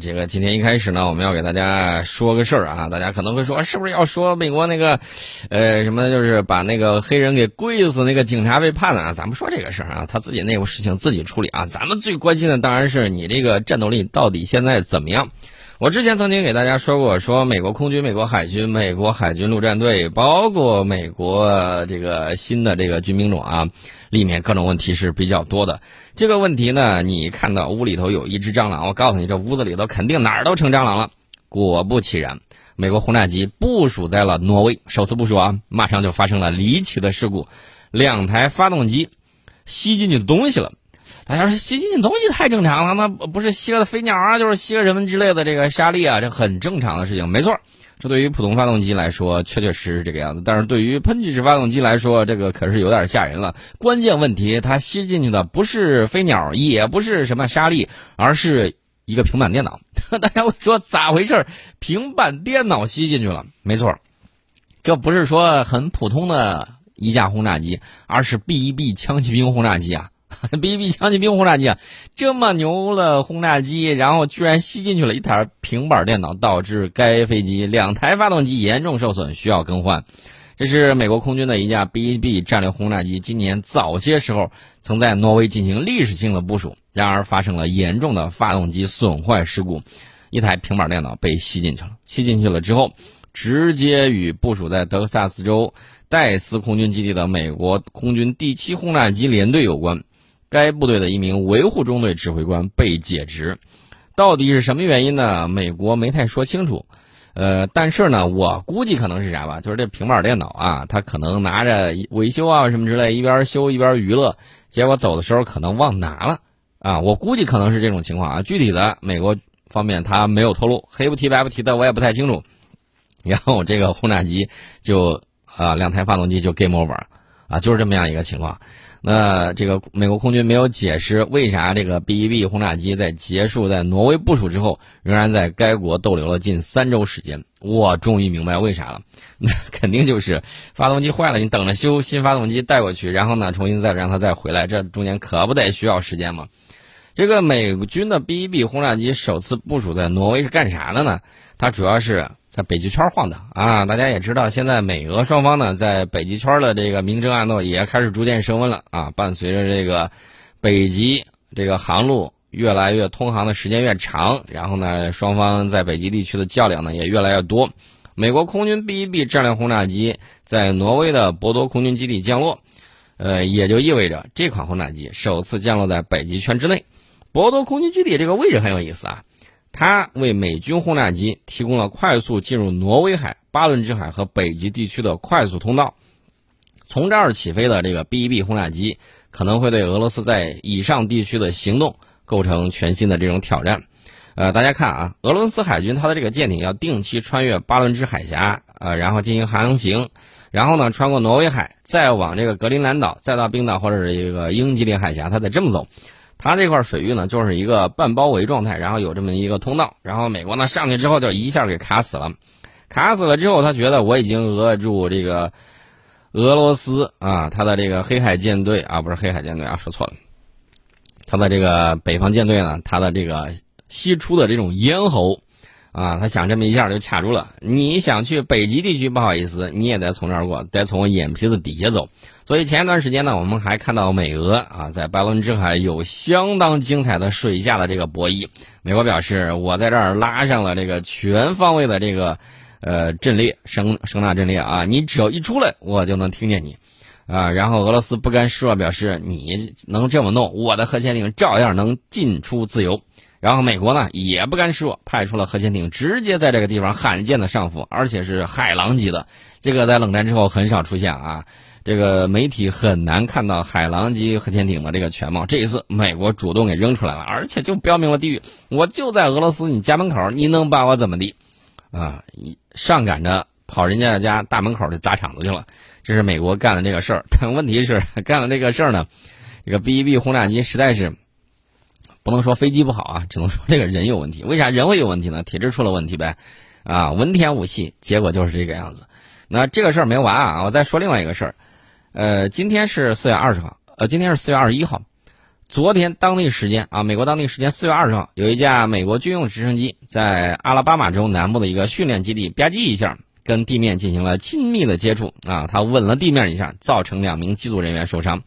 这个今天一开始呢，我们要给大家说个事儿啊，大家可能会说，是不是要说美国那个，呃，什么就是把那个黑人给跪死那个警察被判了啊？咱们说这个事儿啊，他自己内部事情自己处理啊。咱们最关心的当然是你这个战斗力到底现在怎么样。我之前曾经给大家说过，说美国空军、美国海军、美国海军陆战队，包括美国这个新的这个军兵种啊，里面各种问题是比较多的。这个问题呢，你看到屋里头有一只蟑螂，我告诉你，这屋子里头肯定哪儿都成蟑螂了。果不其然，美国轰炸机部署在了挪威，首次部署啊，马上就发生了离奇的事故，两台发动机吸进去东西了。大家说吸进去东西太正常了，那不是吸个飞鸟啊，就是吸个什么之类的这个沙粒啊，这很正常的事情。没错，这对于普通发动机来说，确确实实这个样子。但是对于喷气式发动机来说，这个可是有点吓人了。关键问题，它吸进去的不是飞鸟，也不是什么沙粒，而是一个平板电脑。大家会说咋回事？平板电脑吸进去了？没错，这不是说很普通的一架轰炸机，而是 B 一 B 枪骑兵轰炸机啊。B B 枪击兵轰炸机啊，这么牛的轰炸机，然后居然吸进去了一台平板电脑，导致该飞机两台发动机严重受损，需要更换。这是美国空军的一架 B B 战略轰炸机，今年早些时候曾在挪威进行历史性的部署，然而发生了严重的发动机损坏事故，一台平板电脑被吸进去了。吸进去了之后，直接与部署在德克萨斯州戴斯空军基地的美国空军第七轰炸机联队有关。该部队的一名维护中队指挥官被解职，到底是什么原因呢？美国没太说清楚。呃，但是呢，我估计可能是啥吧，就是这平板电脑啊，他可能拿着维修啊什么之类，一边修一边娱乐，结果走的时候可能忘拿了啊。我估计可能是这种情况啊。具体的美国方面他没有透露，黑不提白不提的，我也不太清楚。然后这个轰炸机就啊，两台发动机就 game over 啊，就是这么样一个情况。那这个美国空军没有解释为啥这个 B-1B 轰炸机在结束在挪威部署之后，仍然在该国逗留了近三周时间。我终于明白为啥了，那肯定就是发动机坏了，你等着修新发动机带过去，然后呢重新再让它再回来，这中间可不得需要时间吗？这个美军的 B-1B 轰炸机首次部署在挪威是干啥的呢？它主要是。在北极圈晃荡啊！大家也知道，现在美俄双方呢，在北极圈的这个明争暗斗也开始逐渐升温了啊！伴随着这个北极这个航路越来越通航的时间越长，然后呢，双方在北极地区的较量呢也越来越多。美国空军 B-1B 战略轰炸机在挪威的博多空军基地降落，呃，也就意味着这款轰炸机首次降落在北极圈之内。博多空军基地这个位置很有意思啊。它为美军轰炸机提供了快速进入挪威海、巴伦支海和北极地区的快速通道。从这儿起飞的这个 B-1B 轰炸机可能会对俄罗斯在以上地区的行动构成全新的这种挑战。呃，大家看啊，俄罗斯海军它的这个舰艇要定期穿越巴伦支海峡，呃，然后进行航行，然后呢穿过挪威海，再往这个格陵兰岛，再到冰岛或者是一个英吉利海峡，它得这么走。它这块水域呢，就是一个半包围状态，然后有这么一个通道，然后美国呢上去之后就一下给卡死了，卡死了之后，他觉得我已经扼住这个俄罗斯啊，他的这个黑海舰队啊，不是黑海舰队啊，说错了，他的这个北方舰队呢，他的这个西出的这种咽喉。啊，他想这么一下就卡住了。你想去北极地区，不好意思，你也得从这儿过，得从眼皮子底下走。所以前一段时间呢，我们还看到美俄啊在白伦支海有相当精彩的水下的这个博弈。美国表示，我在这儿拉上了这个全方位的这个呃阵列声声纳阵列啊，你只要一出来，我就能听见你啊。然后俄罗斯不甘示弱，表示你能这么弄，我的核潜艇照样能进出自由。然后美国呢也不甘示弱，派出了核潜艇，直接在这个地方罕见的上浮，而且是海狼级的。这个在冷战之后很少出现啊，这个媒体很难看到海狼级核潜艇的这个全貌。这一次美国主动给扔出来了，而且就标明了地域，我就在俄罗斯你家门口，你能把我怎么地？啊，上赶着跑人家家大门口去砸场子去了。这是美国干的这个事儿，但问题是 干了这个事儿呢，这个 B-1B 轰炸机实在是。不能说飞机不好啊，只能说这个人有问题。为啥人会有问题呢？体质出了问题呗，啊，文天武系，结果就是这个样子。那这个事儿没完啊，我再说另外一个事儿。呃，今天是四月二十号，呃，今天是四月二十一号，昨天当地时间啊，美国当地时间四月二十号，有一架美国军用直升机在阿拉巴马州南部的一个训练基地吧唧一下跟地面进行了亲密的接触啊，它吻了地面一下，造成两名机组人员受伤。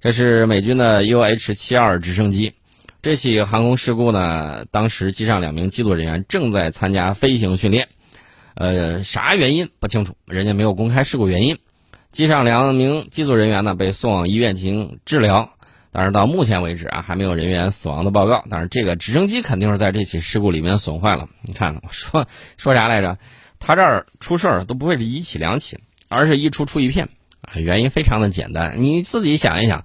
这是美军的 UH-72 直升机。这起航空事故呢，当时机上两名机组人员正在参加飞行训练，呃，啥原因不清楚，人家没有公开事故原因。机上两名机组人员呢被送往医院进行治疗，但是到目前为止啊，还没有人员死亡的报告。但是这个直升机肯定是在这起事故里面损坏了。你看，我说说啥来着？他这儿出事儿都不会是一起两起，而是一出出一片啊。原因非常的简单，你自己想一想，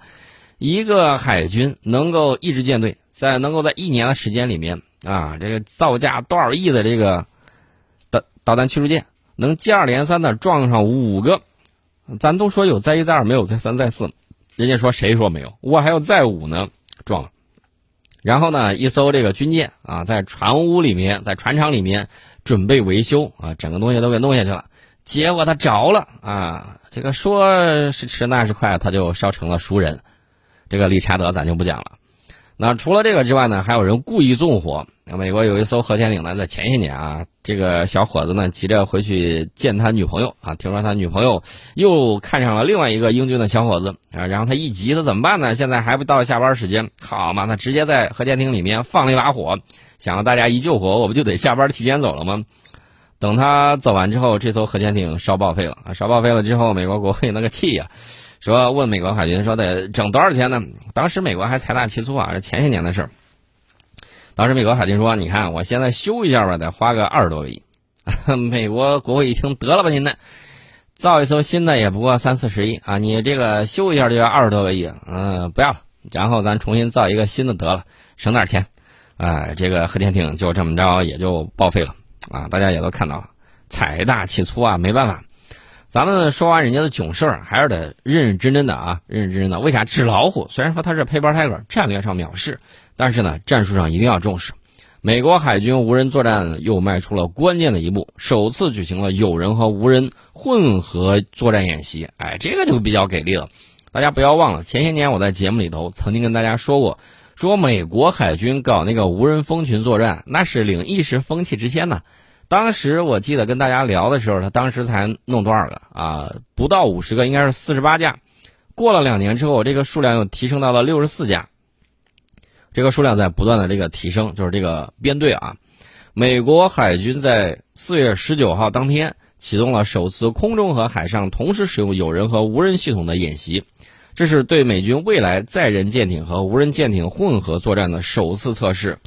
一个海军能够一支舰队。在能够在一年的时间里面啊，这个造价多少亿的这个导导弹驱逐舰，能接二连三的撞上五个，咱都说有再一再二，没有再三再四，人家说谁说没有？我还有再五呢，撞了。然后呢，一艘这个军舰啊，在船坞里面，在船厂里面准备维修啊，整个东西都给弄下去了，结果它着了啊，这个说是迟那是快，它就烧成了熟人。这个理查德咱就不讲了。那除了这个之外呢，还有人故意纵火。美国有一艘核潜艇呢，在前些年啊，这个小伙子呢急着回去见他女朋友啊，听说他女朋友又看上了另外一个英俊的小伙子啊，然后他一急，他怎么办呢？现在还不到下班时间，好嘛，他直接在核潜艇里面放了一把火，想让大家一救火，我不就得下班提前走了吗？等他走完之后，这艘核潜艇烧报废了啊，烧报废了之后，美国国会那个气呀。说问美国海军说得整多少钱呢？当时美国还财大气粗啊，是前些年的事儿。当时美国海军说：“你看，我现在修一下吧，得花个二十多个亿。”美国国会一听，得了吧您那，造一艘新的也不过三四十亿啊，你这个修一下就要二十多个亿，嗯，不要了，然后咱重新造一个新的得了，省点钱。啊，这个核潜艇就这么着也就报废了啊，大家也都看到了，财大气粗啊，没办法。咱们说完人家的囧事儿，还是得认认真真的啊，认认真真的。为啥纸老虎？虽然说它是 paper tiger，战略上藐视，但是呢，战术上一定要重视。美国海军无人作战又迈出了关键的一步，首次举行了有人和无人混合作战演习。哎，这个就比较给力了。大家不要忘了，前些年我在节目里头曾经跟大家说过，说美国海军搞那个无人蜂群作战，那是领一时风气之先呢。当时我记得跟大家聊的时候，他当时才弄多少个啊？不到五十个，应该是四十八架。过了两年之后，这个数量又提升到了六十四架。这个数量在不断的这个提升，就是这个编队啊。美国海军在四月十九号当天启动了首次空中和海上同时使用有人和无人系统的演习，这是对美军未来载人舰艇和无人舰艇混合作战的首次测试。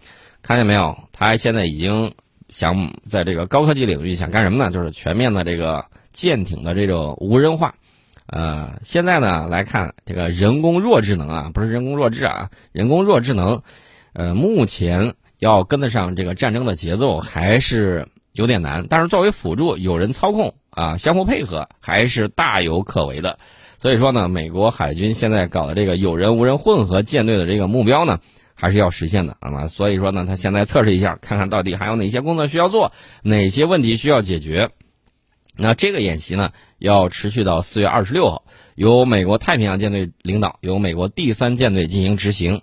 看见没有？他现在已经。想在这个高科技领域想干什么呢？就是全面的这个舰艇的这种无人化。呃，现在呢来看这个人工弱智能啊，不是人工弱智啊，人工弱智能，呃，目前要跟得上这个战争的节奏还是有点难。但是作为辅助，有人操控啊，相互配合还是大有可为的。所以说呢，美国海军现在搞的这个有人无人混合舰队的这个目标呢。还是要实现的，那么所以说呢，他现在测试一下，看看到底还有哪些工作需要做，哪些问题需要解决。那这个演习呢，要持续到四月二十六号，由美国太平洋舰队领导，由美国第三舰队进行执行。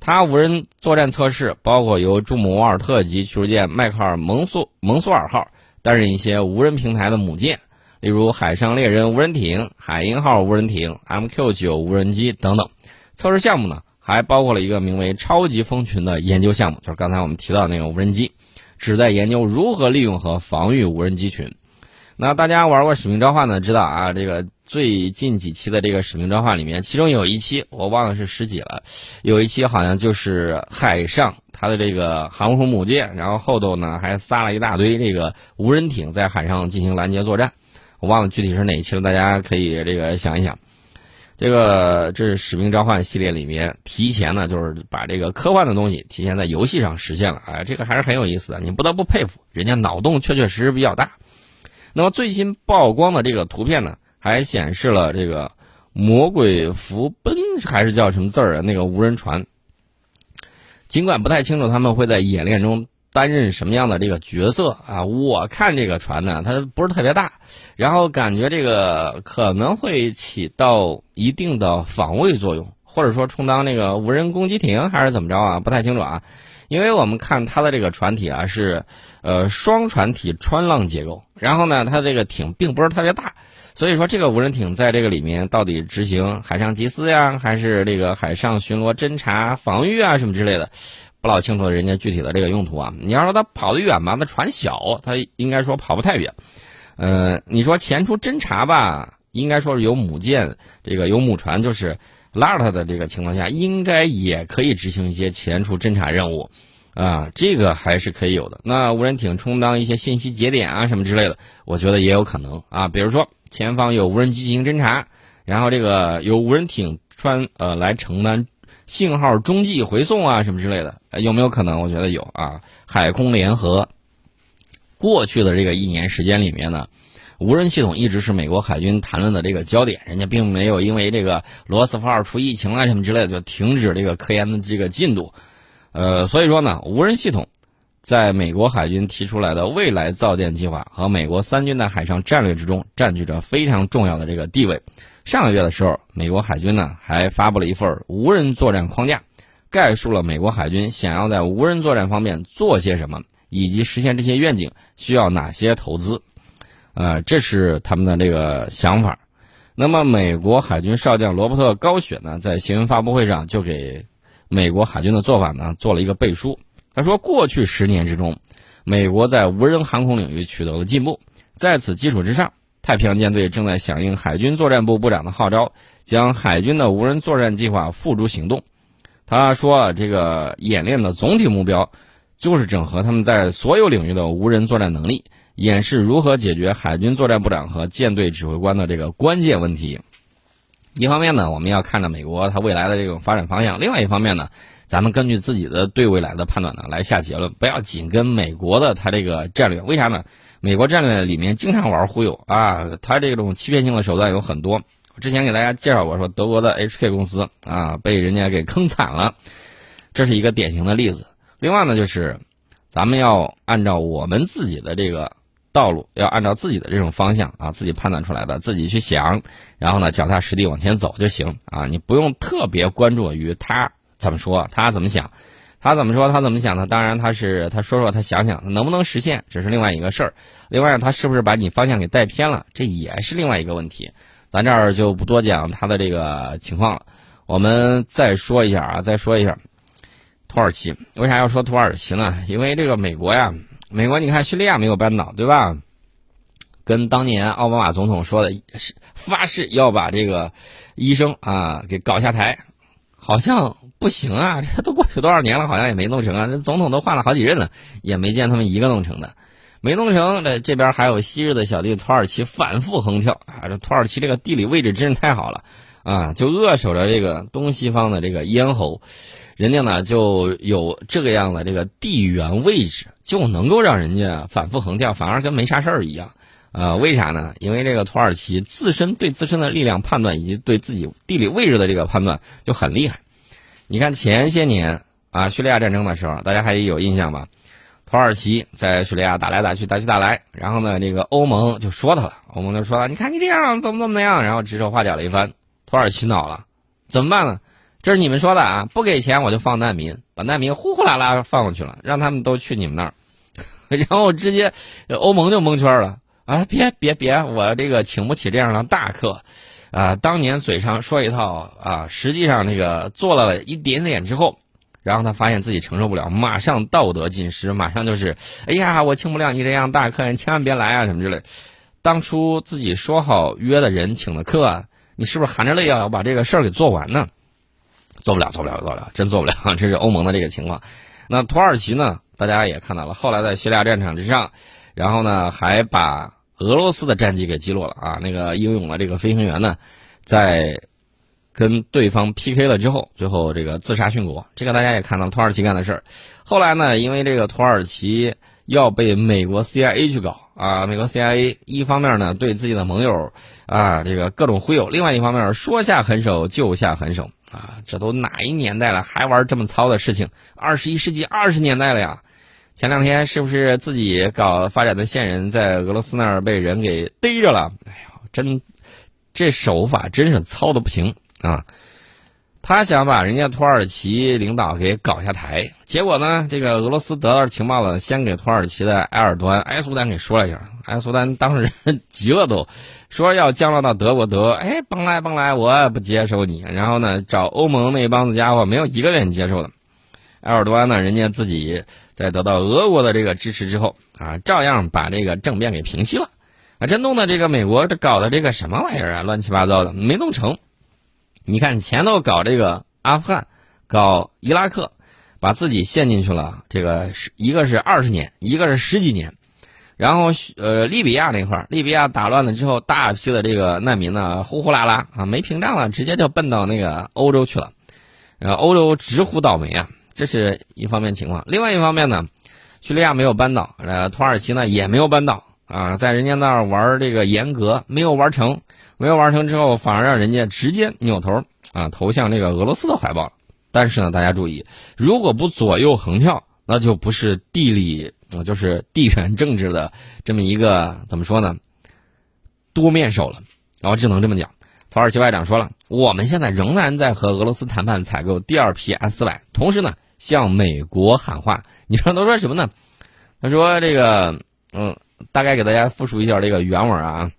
它无人作战测试包括由朱姆沃尔特级驱逐舰迈克尔蒙索蒙索尔号担任一些无人平台的母舰，例如海上猎人无人艇、海鹰号无人艇、MQ 九无人机等等。测试项目呢？还包括了一个名为“超级蜂群”的研究项目，就是刚才我们提到那个无人机，旨在研究如何利用和防御无人机群。那大家玩过《使命召唤》的知道啊，这个最近几期的这个《使命召唤》里面，其中有一期我忘了是十几了，有一期好像就是海上它的这个航空母舰，然后后头呢还撒了一大堆这个无人艇在海上进行拦截作战，我忘了具体是哪一期了，大家可以这个想一想。这个这是《使命召唤》系列里面提前呢，就是把这个科幻的东西提前在游戏上实现了，哎，这个还是很有意思的，你不得不佩服，人家脑洞确确实实比较大。那么最新曝光的这个图片呢，还显示了这个魔鬼福奔还是叫什么字儿啊？那个无人船，尽管不太清楚他们会在演练中。担任什么样的这个角色啊？我看这个船呢，它不是特别大，然后感觉这个可能会起到一定的防卫作用，或者说充当那个无人攻击艇，还是怎么着啊？不太清楚啊。因为我们看它的这个船体啊是，呃双船体穿浪结构，然后呢它这个艇并不是特别大，所以说这个无人艇在这个里面到底执行海上缉私呀，还是这个海上巡逻、侦察、防御啊什么之类的，不老清楚人家具体的这个用途啊。你要说它跑得远吧，那船小，它应该说跑不太远。呃，你说前出侦察吧，应该说是有母舰，这个有母船就是。拉着它的这个情况下，应该也可以执行一些前出侦察任务，啊，这个还是可以有的。那无人艇充当一些信息节点啊什么之类的，我觉得也有可能啊。比如说前方有无人机进行侦察，然后这个由无人艇穿呃来承担信号中继回送啊什么之类的，有没有可能？我觉得有啊。海空联合过去的这个一年时间里面呢。无人系统一直是美国海军谈论的这个焦点，人家并没有因为这个罗斯福号出疫情啊什么之类的就停止这个科研的这个进度，呃，所以说呢，无人系统在美国海军提出来的未来造舰计划和美国三军的海上战略之中占据着非常重要的这个地位。上个月的时候，美国海军呢还发布了一份无人作战框架，概述了美国海军想要在无人作战方面做些什么，以及实现这些愿景需要哪些投资。呃，这是他们的这个想法。那么，美国海军少将罗伯特高雪呢，在新闻发布会上就给美国海军的做法呢做了一个背书。他说，过去十年之中，美国在无人航空领域取得了进步。在此基础之上，太平洋舰队正在响应海军作战部部长的号召，将海军的无人作战计划付诸行动。他说，这个演练的总体目标就是整合他们在所有领域的无人作战能力。演示如何解决海军作战部长和舰队指挥官的这个关键问题。一方面呢，我们要看着美国它未来的这种发展方向；另外一方面呢，咱们根据自己的对未来的判断呢来下结论，不要紧跟美国的它这个战略。为啥呢？美国战略里面经常玩忽悠啊，它这种欺骗性的手段有很多。之前给大家介绍过，说德国的 HK 公司啊被人家给坑惨了，这是一个典型的例子。另外呢，就是咱们要按照我们自己的这个。道路要按照自己的这种方向啊，自己判断出来的，自己去想，然后呢，脚踏实地往前走就行啊。你不用特别关注于他怎么说，他怎么想，他怎么说，他怎么想呢？当然，他是他说说，他想想能不能实现，这是另外一个事儿。另外，他是不是把你方向给带偏了，这也是另外一个问题。咱这儿就不多讲他的这个情况了。我们再说一下啊，再说一下土耳其。为啥要说土耳其呢？因为这个美国呀。美国，你看叙利亚没有扳倒，对吧？跟当年奥巴马总统说的是发誓要把这个医生啊给搞下台，好像不行啊！这都过去多少年了，好像也没弄成啊！这总统都换了好几任了，也没见他们一个弄成的，没弄成。这这边还有昔日的小弟土耳其反复横跳啊！这土耳其这个地理位置真是太好了啊！就扼守着这个东西方的这个咽喉。人家呢就有这个样的这个地缘位置，就能够让人家反复横跳，反而跟没啥事儿一样。呃，为啥呢？因为这个土耳其自身对自身的力量判断以及对自己地理位置的这个判断就很厉害。你看前些年啊，叙利亚战争的时候，大家还有印象吧？土耳其在叙利亚打来打去，打去打来，然后呢，这个欧盟就说他了，欧盟就说了，你看你这样怎么怎么样，然后指手画脚了一番，土耳其恼了，怎么办呢？这是你们说的啊！不给钱我就放难民，把难民呼呼啦啦放过去了，让他们都去你们那儿，然后直接欧盟就蒙圈了啊！别别别，我这个请不起这样的大客啊！当年嘴上说一套啊，实际上那个做了一点点之后，然后他发现自己承受不了，马上道德尽失，马上就是哎呀，我请不了你这样大客，人千万别来啊什么之类。当初自己说好约的人请的客，你是不是含着泪要把这个事儿给做完呢？做不了，做不了，做不了，真做不了。这是欧盟的这个情况。那土耳其呢？大家也看到了，后来在叙利亚战场之上，然后呢，还把俄罗斯的战机给击落了啊。那个英勇的这个飞行员呢，在跟对方 PK 了之后，最后这个自杀殉国。这个大家也看到，土耳其干的事儿。后来呢，因为这个土耳其要被美国 CIA 去搞啊，美国 CIA 一方面呢对自己的盟友啊这个各种忽悠，另外一方面说下狠手就下狠手。啊，这都哪一年代了，还玩这么糙的事情？二十一世纪二十年代了呀！前两天是不是自己搞发展的线人在俄罗斯那儿被人给逮着了？哎呦，真，这手法真是糙的不行啊！他想把人家土耳其领导给搞下台，结果呢，这个俄罗斯得到情报了，先给土耳其的埃尔多安、埃苏丹给说了一下，埃苏丹当时急了都，说要降落到德国，德哎，甭来甭来，我也不接受你。然后呢，找欧盟那帮子家伙，没有一个愿意接受的。埃尔多安呢，人家自己在得到俄国的这个支持之后啊，照样把这个政变给平息了。啊，这弄的这个美国这搞的这个什么玩意儿啊，乱七八糟的，没弄成。你看前头搞这个阿富汗，搞伊拉克，把自己陷进去了。这个是一个是二十年，一个是十几年。然后呃，利比亚那块儿，利比亚打乱了之后，大批的这个难民呢，呼呼啦啦啊，没屏障了，直接就奔到那个欧洲去了。然后欧洲直呼倒霉啊，这是一方面情况。另外一方面呢，叙利亚没有扳倒，呃，土耳其呢也没有扳倒。啊，在人家那儿玩这个严格，没有玩成，没有玩成之后，反而让人家直接扭头啊投向这个俄罗斯的怀抱。但是呢，大家注意，如果不左右横跳，那就不是地理，就是地缘政治的这么一个怎么说呢？多面手了。然后只能这么讲。土耳其外长说了，我们现在仍然在和俄罗斯谈判采购第二批 S 四百，同时呢向美国喊话。你说都说什么呢？他说这个，嗯。大概给大家复述一下这个原文啊，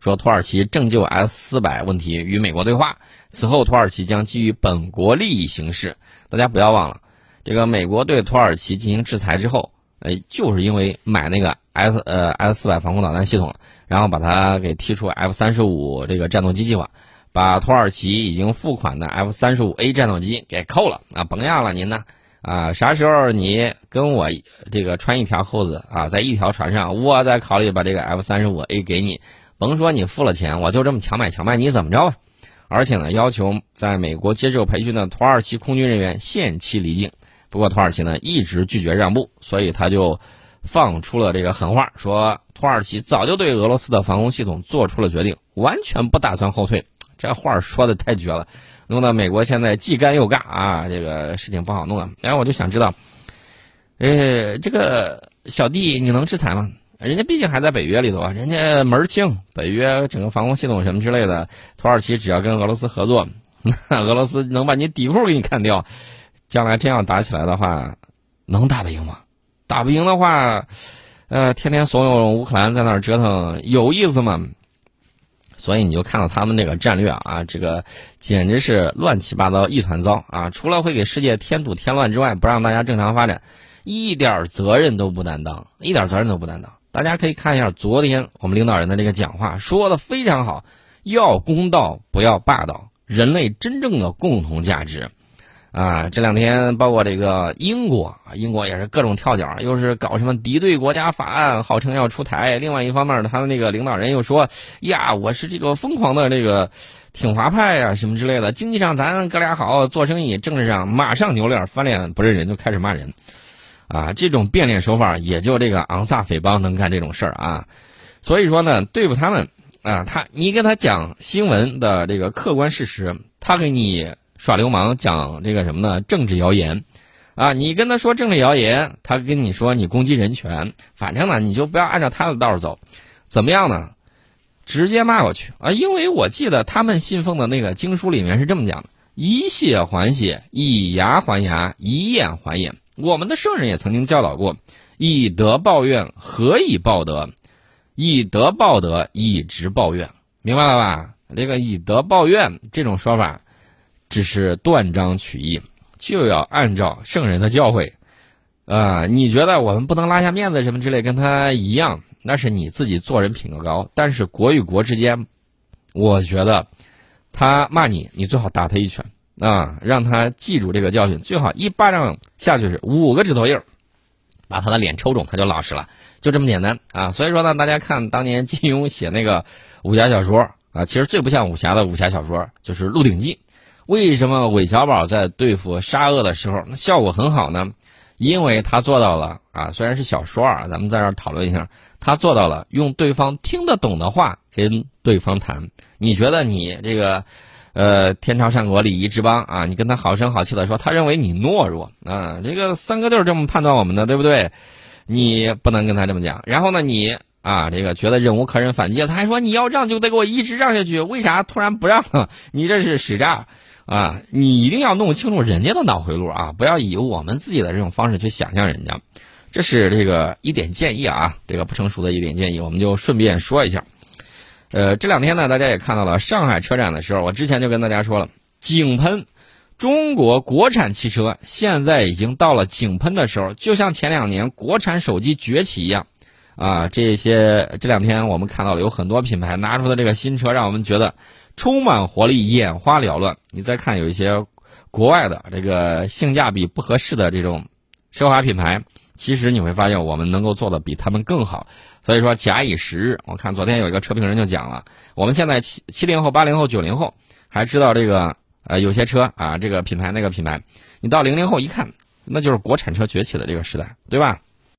说土耳其正就 S 四百问题与美国对话，此后土耳其将基于本国利益行事。大家不要忘了，这个美国对土耳其进行制裁之后，哎，就是因为买那个 S 呃 S 四百防空导弹系统，然后把它给踢出 F 三十五这个战斗机计划，把土耳其已经付款的 F 三十五 A 战斗机给扣了啊，甭要了您呢。啊，啥时候你跟我这个穿一条裤子啊，在一条船上，我再考虑把这个 F 三十五 A 给你。甭说你付了钱，我就这么强买强卖，你怎么着吧？而且呢，要求在美国接受培训的土耳其空军人员限期离境。不过土耳其呢一直拒绝让步，所以他就放出了这个狠话，说土耳其早就对俄罗斯的防空系统做出了决定，完全不打算后退。这话说的太绝了。弄到美国现在既干又尬啊，这个事情不好弄啊。然后我就想知道，呃，这个小弟你能制裁吗？人家毕竟还在北约里头啊，人家门儿清，北约整个防空系统什么之类的，土耳其只要跟俄罗斯合作，那俄罗斯能把你底裤给你看掉。将来真要打起来的话，能打得赢吗？打不赢的话，呃，天天怂恿乌克兰在那儿折腾，有意思吗？所以你就看到他们那个战略啊，这个简直是乱七八糟一团糟啊！除了会给世界添堵添乱之外，不让大家正常发展，一点责任都不担当，一点责任都不担当。大家可以看一下昨天我们领导人的这个讲话，说的非常好，要公道，不要霸道，人类真正的共同价值。啊，这两天包括这个英国啊，英国也是各种跳脚，又是搞什么敌对国家法案，号称要出台。另外一方面，他的那个领导人又说：“呀，我是这个疯狂的这个挺华派啊，什么之类的。经济上咱哥俩好做生意，政治上马上扭脸翻脸不认人，就开始骂人。啊，这种变脸手法也就这个昂萨匪帮能干这种事儿啊。所以说呢，对付他们啊，他你跟他讲新闻的这个客观事实，他给你。耍流氓讲这个什么呢？政治谣言，啊，你跟他说政治谣言，他跟你说你攻击人权，反正呢你就不要按照他的道走，怎么样呢？直接骂过去啊！因为我记得他们信奉的那个经书里面是这么讲的：以血还血，以牙还牙，以眼还眼。我们的圣人也曾经教导过：以德报怨，何以报德？以德报德，以直报怨。明白了吧？这个以德报怨这种说法。只是断章取义，就要按照圣人的教诲，啊，你觉得我们不能拉下面子什么之类，跟他一样，那是你自己做人品格高。但是国与国之间，我觉得他骂你，你最好打他一拳啊，让他记住这个教训。最好一巴掌下去是五个指头印儿，把他的脸抽肿，他就老实了，就这么简单啊。所以说呢，大家看当年金庸写那个武侠小说啊，其实最不像武侠的武侠小说就是《鹿鼎记》。为什么韦小宝在对付沙俄的时候那效果很好呢？因为他做到了啊，虽然是小说啊，咱们在这儿讨论一下，他做到了用对方听得懂的话跟对方谈。你觉得你这个，呃，天朝上国礼仪之邦啊，你跟他好声好气的说，他认为你懦弱啊，这个三哥就是这么判断我们的，对不对？你不能跟他这么讲。然后呢，你啊，这个觉得忍无可忍反击了，他还说你要让就得给我一直让下去，为啥突然不让了？你这是使诈。啊，你一定要弄清楚人家的脑回路啊，不要以我们自己的这种方式去想象人家。这是这个一点建议啊，这个不成熟的一点建议，我们就顺便说一下。呃，这两天呢，大家也看到了上海车展的时候，我之前就跟大家说了，井喷，中国国产汽车现在已经到了井喷的时候，就像前两年国产手机崛起一样，啊，这些这两天我们看到了有很多品牌拿出的这个新车，让我们觉得充满活力、眼花缭乱。你再看有一些国外的这个性价比不合适的这种奢华品牌。其实你会发现，我们能够做的比他们更好，所以说假以时日，我看昨天有一个车评人就讲了，我们现在七七零后、八零后、九零后还知道这个呃有些车啊这个品牌那个品牌，你到零零后一看，那就是国产车崛起的这个时代，对吧？